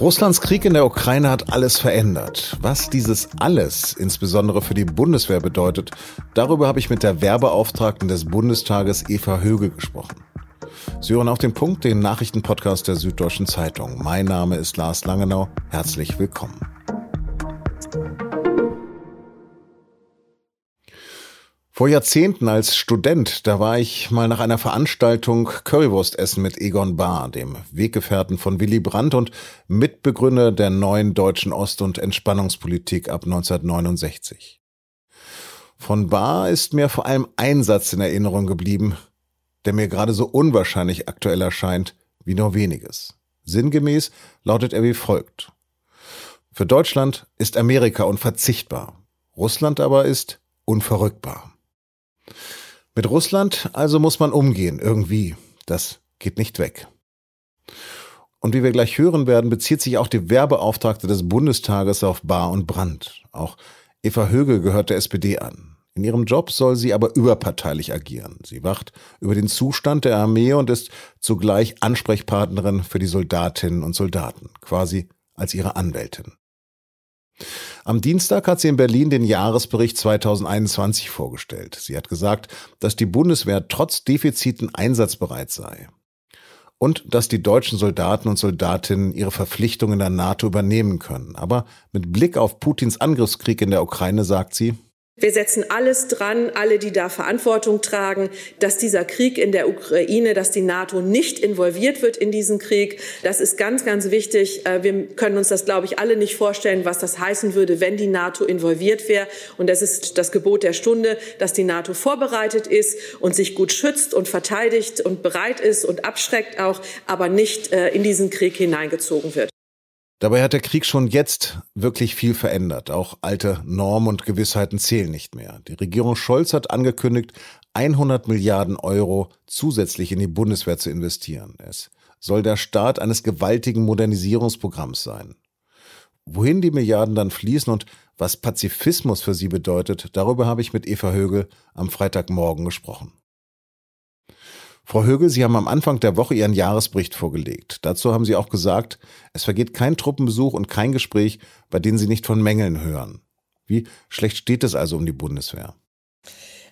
Russlands Krieg in der Ukraine hat alles verändert. Was dieses alles insbesondere für die Bundeswehr bedeutet, darüber habe ich mit der Werbeauftragten des Bundestages Eva Höge gesprochen. Sie hören auf den Punkt, den Nachrichtenpodcast der Süddeutschen Zeitung. Mein Name ist Lars Langenau. Herzlich willkommen. Vor Jahrzehnten als Student, da war ich mal nach einer Veranstaltung Currywurst essen mit Egon Bahr, dem Weggefährten von Willy Brandt und Mitbegründer der neuen deutschen Ost- und Entspannungspolitik ab 1969. Von Bahr ist mir vor allem ein Satz in Erinnerung geblieben, der mir gerade so unwahrscheinlich aktuell erscheint wie nur weniges. Sinngemäß lautet er wie folgt. Für Deutschland ist Amerika unverzichtbar, Russland aber ist unverrückbar. Mit Russland also muss man umgehen, irgendwie. Das geht nicht weg. Und wie wir gleich hören werden, bezieht sich auch die Werbeauftragte des Bundestages auf Bar und Brand. Auch Eva Höge gehört der SPD an. In ihrem Job soll sie aber überparteilich agieren. Sie wacht über den Zustand der Armee und ist zugleich Ansprechpartnerin für die Soldatinnen und Soldaten, quasi als ihre Anwältin. Am Dienstag hat sie in Berlin den Jahresbericht 2021 vorgestellt. Sie hat gesagt, dass die Bundeswehr trotz Defiziten einsatzbereit sei. Und dass die deutschen Soldaten und Soldatinnen ihre Verpflichtungen in der NATO übernehmen können. Aber mit Blick auf Putins Angriffskrieg in der Ukraine sagt sie, wir setzen alles dran, alle, die da Verantwortung tragen, dass dieser Krieg in der Ukraine, dass die NATO nicht involviert wird in diesen Krieg. Das ist ganz, ganz wichtig. Äh, wir können uns das, glaube ich, alle nicht vorstellen, was das heißen würde, wenn die NATO involviert wäre. Und das ist das Gebot der Stunde, dass die NATO vorbereitet ist und sich gut schützt und verteidigt und bereit ist und abschreckt auch, aber nicht äh, in diesen Krieg hineingezogen wird. Dabei hat der Krieg schon jetzt wirklich viel verändert. Auch alte Normen und Gewissheiten zählen nicht mehr. Die Regierung Scholz hat angekündigt, 100 Milliarden Euro zusätzlich in die Bundeswehr zu investieren. Es soll der Start eines gewaltigen Modernisierungsprogramms sein. Wohin die Milliarden dann fließen und was Pazifismus für sie bedeutet, darüber habe ich mit Eva Högel am Freitagmorgen gesprochen. Frau Högel, Sie haben am Anfang der Woche Ihren Jahresbericht vorgelegt. Dazu haben Sie auch gesagt, es vergeht kein Truppenbesuch und kein Gespräch, bei denen Sie nicht von Mängeln hören. Wie schlecht steht es also um die Bundeswehr?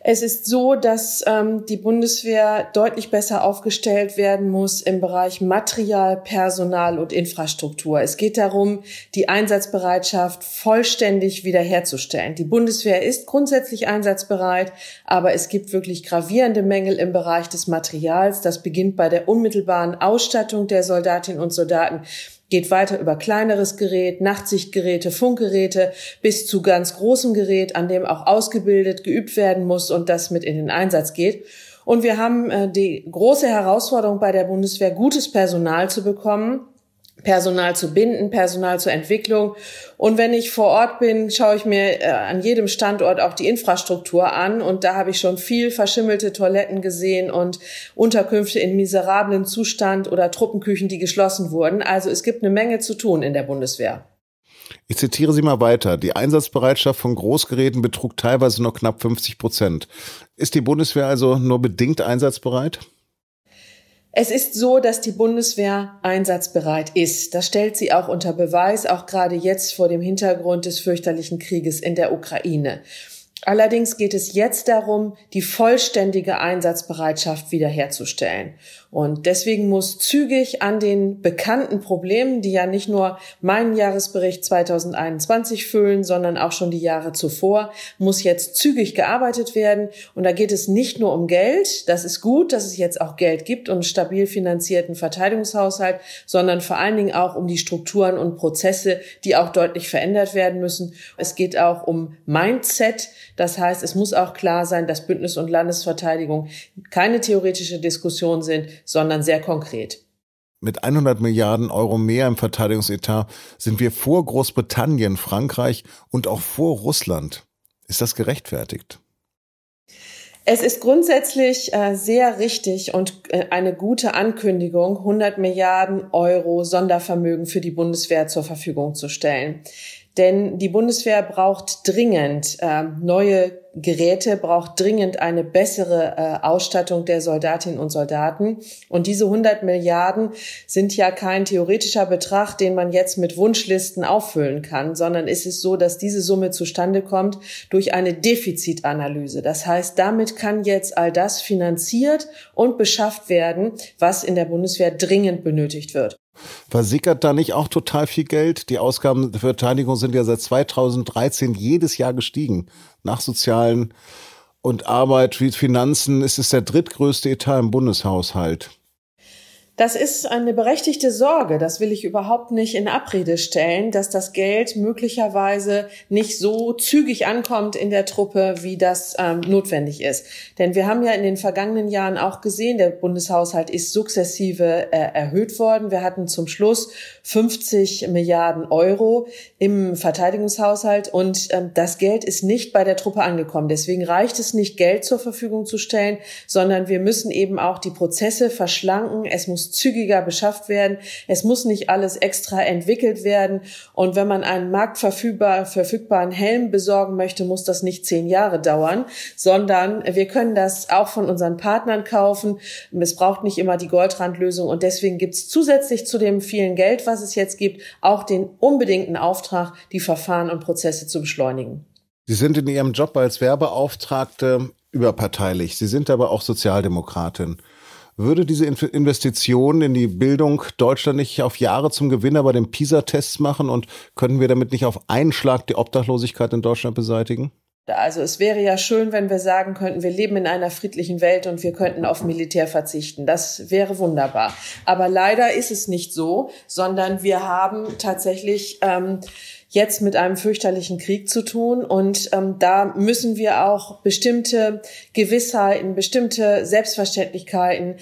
Es ist so, dass ähm, die Bundeswehr deutlich besser aufgestellt werden muss im Bereich Material, Personal und Infrastruktur. Es geht darum, die Einsatzbereitschaft vollständig wiederherzustellen. Die Bundeswehr ist grundsätzlich einsatzbereit, aber es gibt wirklich gravierende Mängel im Bereich des Materials. Das beginnt bei der unmittelbaren Ausstattung der Soldatinnen und Soldaten geht weiter über kleineres Gerät, Nachtsichtgeräte, Funkgeräte bis zu ganz großem Gerät, an dem auch ausgebildet, geübt werden muss und das mit in den Einsatz geht. Und wir haben äh, die große Herausforderung bei der Bundeswehr, gutes Personal zu bekommen. Personal zu binden, Personal zur Entwicklung. Und wenn ich vor Ort bin, schaue ich mir äh, an jedem Standort auch die Infrastruktur an. Und da habe ich schon viel verschimmelte Toiletten gesehen und Unterkünfte in miserablen Zustand oder Truppenküchen, die geschlossen wurden. Also es gibt eine Menge zu tun in der Bundeswehr. Ich zitiere Sie mal weiter. Die Einsatzbereitschaft von Großgeräten betrug teilweise nur knapp 50 Prozent. Ist die Bundeswehr also nur bedingt einsatzbereit? Es ist so, dass die Bundeswehr einsatzbereit ist. Das stellt sie auch unter Beweis, auch gerade jetzt vor dem Hintergrund des fürchterlichen Krieges in der Ukraine. Allerdings geht es jetzt darum, die vollständige Einsatzbereitschaft wiederherzustellen. Und deswegen muss zügig an den bekannten Problemen, die ja nicht nur meinen Jahresbericht 2021 füllen, sondern auch schon die Jahre zuvor, muss jetzt zügig gearbeitet werden. Und da geht es nicht nur um Geld. Das ist gut, dass es jetzt auch Geld gibt und einen stabil finanzierten Verteidigungshaushalt, sondern vor allen Dingen auch um die Strukturen und Prozesse, die auch deutlich verändert werden müssen. Es geht auch um Mindset. Das heißt, es muss auch klar sein, dass Bündnis- und Landesverteidigung keine theoretische Diskussion sind, sondern sehr konkret. Mit 100 Milliarden Euro mehr im Verteidigungsetat sind wir vor Großbritannien, Frankreich und auch vor Russland. Ist das gerechtfertigt? Es ist grundsätzlich äh, sehr richtig und äh, eine gute Ankündigung, 100 Milliarden Euro Sondervermögen für die Bundeswehr zur Verfügung zu stellen. Denn die Bundeswehr braucht dringend äh, neue Geräte, braucht dringend eine bessere äh, Ausstattung der Soldatinnen und Soldaten. Und diese 100 Milliarden sind ja kein theoretischer Betrag, den man jetzt mit Wunschlisten auffüllen kann, sondern es ist so, dass diese Summe zustande kommt durch eine Defizitanalyse. Das heißt, damit kann jetzt all das finanziert und beschafft werden, was in der Bundeswehr dringend benötigt wird. Versickert da nicht auch total viel Geld? Die Ausgaben für Verteidigung sind ja seit 2013 jedes Jahr gestiegen. Nach sozialen und Arbeit wie Finanzen ist es der drittgrößte Etat im Bundeshaushalt. Das ist eine berechtigte Sorge. Das will ich überhaupt nicht in Abrede stellen, dass das Geld möglicherweise nicht so zügig ankommt in der Truppe, wie das ähm, notwendig ist. Denn wir haben ja in den vergangenen Jahren auch gesehen, der Bundeshaushalt ist sukzessive äh, erhöht worden. Wir hatten zum Schluss 50 Milliarden Euro im Verteidigungshaushalt und ähm, das Geld ist nicht bei der Truppe angekommen. Deswegen reicht es nicht, Geld zur Verfügung zu stellen, sondern wir müssen eben auch die Prozesse verschlanken. Es muss zügiger beschafft werden. Es muss nicht alles extra entwickelt werden. Und wenn man einen marktverfügbar, verfügbaren Helm besorgen möchte, muss das nicht zehn Jahre dauern, sondern wir können das auch von unseren Partnern kaufen. Es braucht nicht immer die Goldrandlösung. Und deswegen gibt es zusätzlich zu dem vielen Geld, was es jetzt gibt, auch den unbedingten Auftrag, die Verfahren und Prozesse zu beschleunigen. Sie sind in Ihrem Job als Werbeauftragte überparteilich. Sie sind aber auch Sozialdemokratin. Würde diese Investition in die Bildung Deutschland nicht auf Jahre zum Gewinner bei den PISA-Tests machen und können wir damit nicht auf einen Schlag die Obdachlosigkeit in Deutschland beseitigen? Also es wäre ja schön, wenn wir sagen könnten, wir leben in einer friedlichen Welt und wir könnten auf Militär verzichten. Das wäre wunderbar. Aber leider ist es nicht so, sondern wir haben tatsächlich ähm, jetzt mit einem fürchterlichen Krieg zu tun. Und ähm, da müssen wir auch bestimmte Gewissheiten, bestimmte Selbstverständlichkeiten,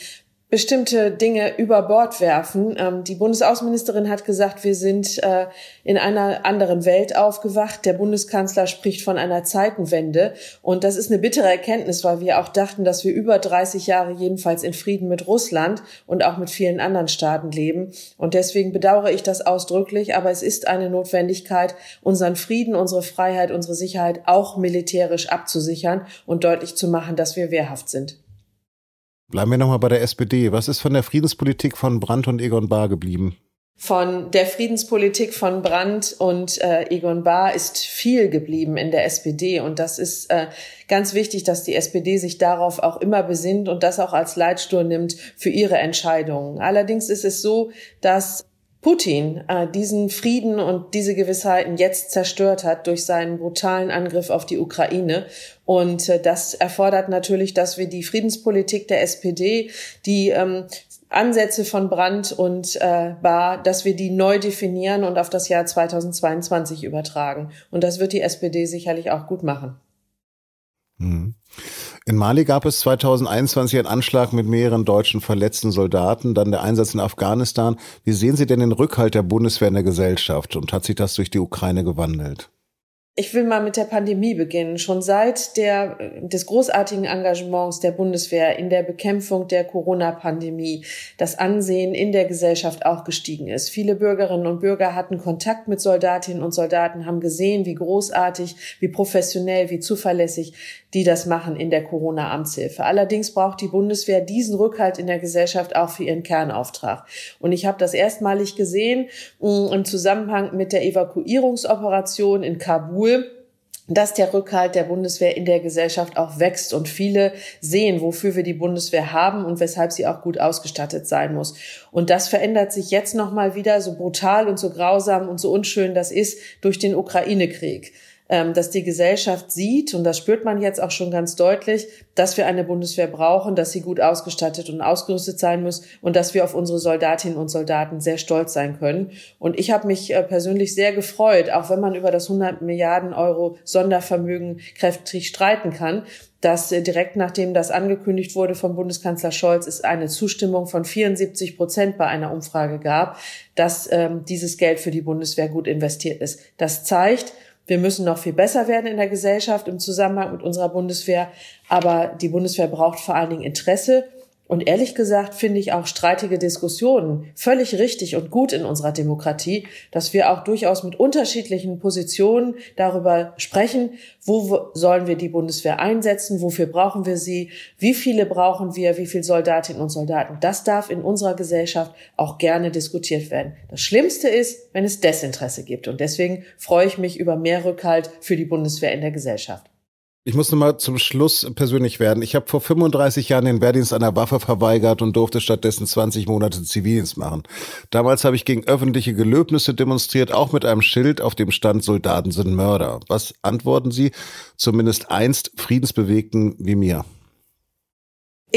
bestimmte Dinge über Bord werfen. Ähm, die Bundesaußenministerin hat gesagt, wir sind äh, in einer anderen Welt aufgewacht. Der Bundeskanzler spricht von einer Zeitenwende. Und das ist eine bittere Erkenntnis, weil wir auch dachten, dass wir über 30 Jahre jedenfalls in Frieden mit Russland und auch mit vielen anderen Staaten leben. Und deswegen bedauere ich das ausdrücklich. Aber es ist eine Notwendigkeit, unseren Frieden, unsere Freiheit, unsere Sicherheit auch militärisch abzusichern und deutlich zu machen, dass wir wehrhaft sind. Bleiben wir nochmal bei der SPD. Was ist von der Friedenspolitik von Brandt und Egon Bahr geblieben? Von der Friedenspolitik von Brandt und äh, Egon Bahr ist viel geblieben in der SPD. Und das ist äh, ganz wichtig, dass die SPD sich darauf auch immer besinnt und das auch als Leitstuhl nimmt für ihre Entscheidungen. Allerdings ist es so, dass Putin äh, diesen Frieden und diese Gewissheiten jetzt zerstört hat durch seinen brutalen Angriff auf die Ukraine. Und äh, das erfordert natürlich, dass wir die Friedenspolitik der SPD, die ähm, Ansätze von Brandt und äh, Bar, dass wir die neu definieren und auf das Jahr 2022 übertragen. Und das wird die SPD sicherlich auch gut machen. Mhm. In Mali gab es 2021 einen Anschlag mit mehreren deutschen verletzten Soldaten, dann der Einsatz in Afghanistan. Wie sehen Sie denn den Rückhalt der Bundeswehr in der Gesellschaft und hat sich das durch die Ukraine gewandelt? Ich will mal mit der Pandemie beginnen. Schon seit der, des großartigen Engagements der Bundeswehr in der Bekämpfung der Corona-Pandemie das Ansehen in der Gesellschaft auch gestiegen ist. Viele Bürgerinnen und Bürger hatten Kontakt mit Soldatinnen und Soldaten, haben gesehen, wie großartig, wie professionell, wie zuverlässig die das machen in der Corona-Amtshilfe. Allerdings braucht die Bundeswehr diesen Rückhalt in der Gesellschaft auch für ihren Kernauftrag. Und ich habe das erstmalig gesehen mm, im Zusammenhang mit der Evakuierungsoperation in Kabul dass der Rückhalt der Bundeswehr in der Gesellschaft auch wächst und viele sehen, wofür wir die Bundeswehr haben und weshalb sie auch gut ausgestattet sein muss. Und das verändert sich jetzt nochmal wieder, so brutal und so grausam und so unschön das ist, durch den Ukraine-Krieg. Ähm, dass die Gesellschaft sieht, und das spürt man jetzt auch schon ganz deutlich, dass wir eine Bundeswehr brauchen, dass sie gut ausgestattet und ausgerüstet sein muss und dass wir auf unsere Soldatinnen und Soldaten sehr stolz sein können. Und ich habe mich äh, persönlich sehr gefreut, auch wenn man über das 100 Milliarden Euro Sondervermögen kräftig streiten kann, dass äh, direkt nachdem das angekündigt wurde vom Bundeskanzler Scholz, es eine Zustimmung von 74 Prozent bei einer Umfrage gab, dass ähm, dieses Geld für die Bundeswehr gut investiert ist. Das zeigt, wir müssen noch viel besser werden in der Gesellschaft im Zusammenhang mit unserer Bundeswehr. Aber die Bundeswehr braucht vor allen Dingen Interesse Und ehrlich gesagt finde ich auch streitige Diskussionen völlig richtig und gut in unserer Demokratie, dass wir auch durchaus mit unterschiedlichen Positionen darüber sprechen, wo sollen wir die Bundeswehr einsetzen, wofür brauchen wir sie, wie viele brauchen wir, wie viele Soldatinnen und Soldaten. Das darf in unserer Gesellschaft auch gerne diskutiert werden. Das Schlimmste ist, wenn es Desinteresse gibt. Und deswegen freue ich mich über mehr Rückhalt für die Bundeswehr in der Gesellschaft. Ich muss nochmal zum Schluss persönlich werden. Ich habe vor 35 Jahren den Wehrdienst einer Waffe verweigert und durfte stattdessen 20 Monate Zivildienst machen. Damals habe ich gegen öffentliche Gelöbnisse demonstriert, auch mit einem Schild, auf dem stand Soldaten sind Mörder. Was antworten Sie zumindest einst Friedensbewegten wie mir?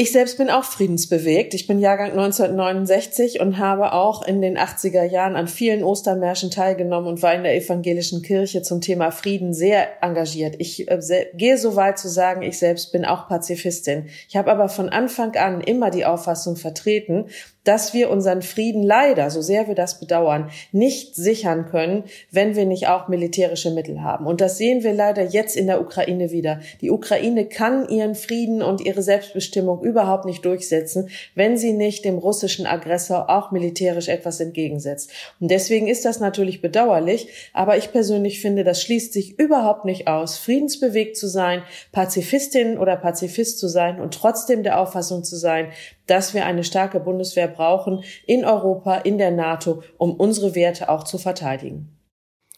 Ich selbst bin auch friedensbewegt. Ich bin Jahrgang 1969 und habe auch in den 80er Jahren an vielen Ostermärschen teilgenommen und war in der evangelischen Kirche zum Thema Frieden sehr engagiert. Ich äh, gehe so weit zu sagen, ich selbst bin auch Pazifistin. Ich habe aber von Anfang an immer die Auffassung vertreten, dass wir unseren Frieden leider, so sehr wir das bedauern, nicht sichern können, wenn wir nicht auch militärische Mittel haben. Und das sehen wir leider jetzt in der Ukraine wieder. Die Ukraine kann ihren Frieden und ihre Selbstbestimmung überhaupt nicht durchsetzen, wenn sie nicht dem russischen Aggressor auch militärisch etwas entgegensetzt. Und deswegen ist das natürlich bedauerlich, aber ich persönlich finde, das schließt sich überhaupt nicht aus, friedensbewegt zu sein, Pazifistin oder Pazifist zu sein und trotzdem der Auffassung zu sein, dass wir eine starke Bundeswehr brauchen in Europa, in der NATO, um unsere Werte auch zu verteidigen.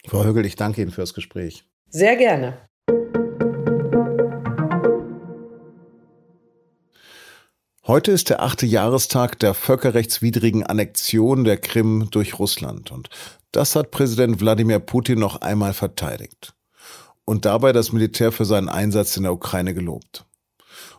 Frau Högel, ich danke Ihnen fürs Gespräch. Sehr gerne. Heute ist der achte Jahrestag der völkerrechtswidrigen Annexion der Krim durch Russland. Und das hat Präsident Wladimir Putin noch einmal verteidigt. Und dabei das Militär für seinen Einsatz in der Ukraine gelobt.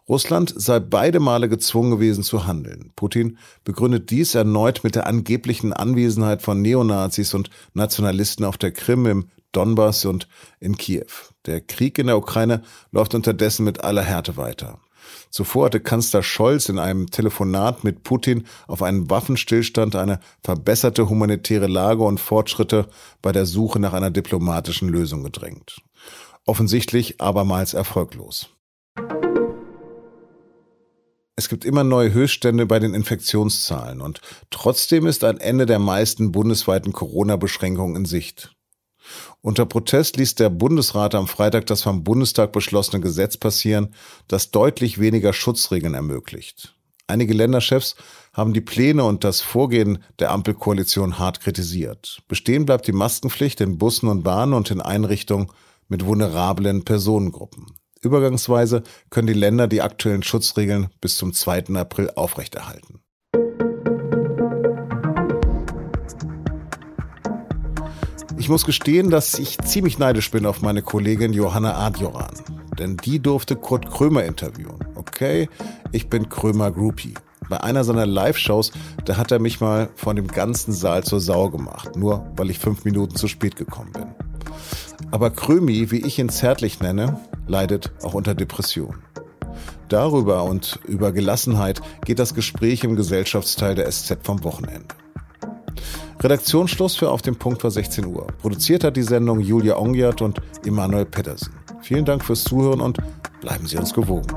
Russland sei beide Male gezwungen gewesen zu handeln. Putin begründet dies erneut mit der angeblichen Anwesenheit von Neonazis und Nationalisten auf der Krim, im Donbass und in Kiew. Der Krieg in der Ukraine läuft unterdessen mit aller Härte weiter. Zuvor hatte Kanzler Scholz in einem Telefonat mit Putin auf einen Waffenstillstand, eine verbesserte humanitäre Lage und Fortschritte bei der Suche nach einer diplomatischen Lösung gedrängt. Offensichtlich abermals erfolglos. Es gibt immer neue Höchststände bei den Infektionszahlen und trotzdem ist ein Ende der meisten bundesweiten Corona-Beschränkungen in Sicht. Unter Protest ließ der Bundesrat am Freitag das vom Bundestag beschlossene Gesetz passieren, das deutlich weniger Schutzregeln ermöglicht. Einige Länderchefs haben die Pläne und das Vorgehen der Ampelkoalition hart kritisiert. Bestehen bleibt die Maskenpflicht in Bussen und Bahnen und in Einrichtungen mit vulnerablen Personengruppen. Übergangsweise können die Länder die aktuellen Schutzregeln bis zum 2. April aufrechterhalten. Muss gestehen, dass ich ziemlich neidisch bin auf meine Kollegin Johanna Adjoran. Denn die durfte Kurt Krömer interviewen. Okay, ich bin Krömer Groupie. Bei einer seiner Live-Shows, da hat er mich mal von dem ganzen Saal zur Sau gemacht. Nur weil ich fünf Minuten zu spät gekommen bin. Aber Krömi, wie ich ihn zärtlich nenne, leidet auch unter Depression. Darüber und über Gelassenheit geht das Gespräch im Gesellschaftsteil der SZ vom Wochenende. Redaktionsschluss für Auf dem Punkt war 16 Uhr. Produziert hat die Sendung Julia Ongiat und Emanuel Pedersen. Vielen Dank fürs Zuhören und bleiben Sie uns gewogen.